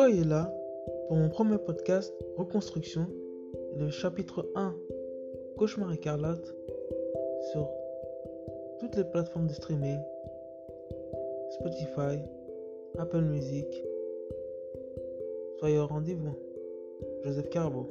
Soyez là pour mon premier podcast Reconstruction, le chapitre 1 Cauchemar écarlate sur toutes les plateformes de streaming Spotify, Apple Music. Soyez au rendez-vous. Joseph Carbo.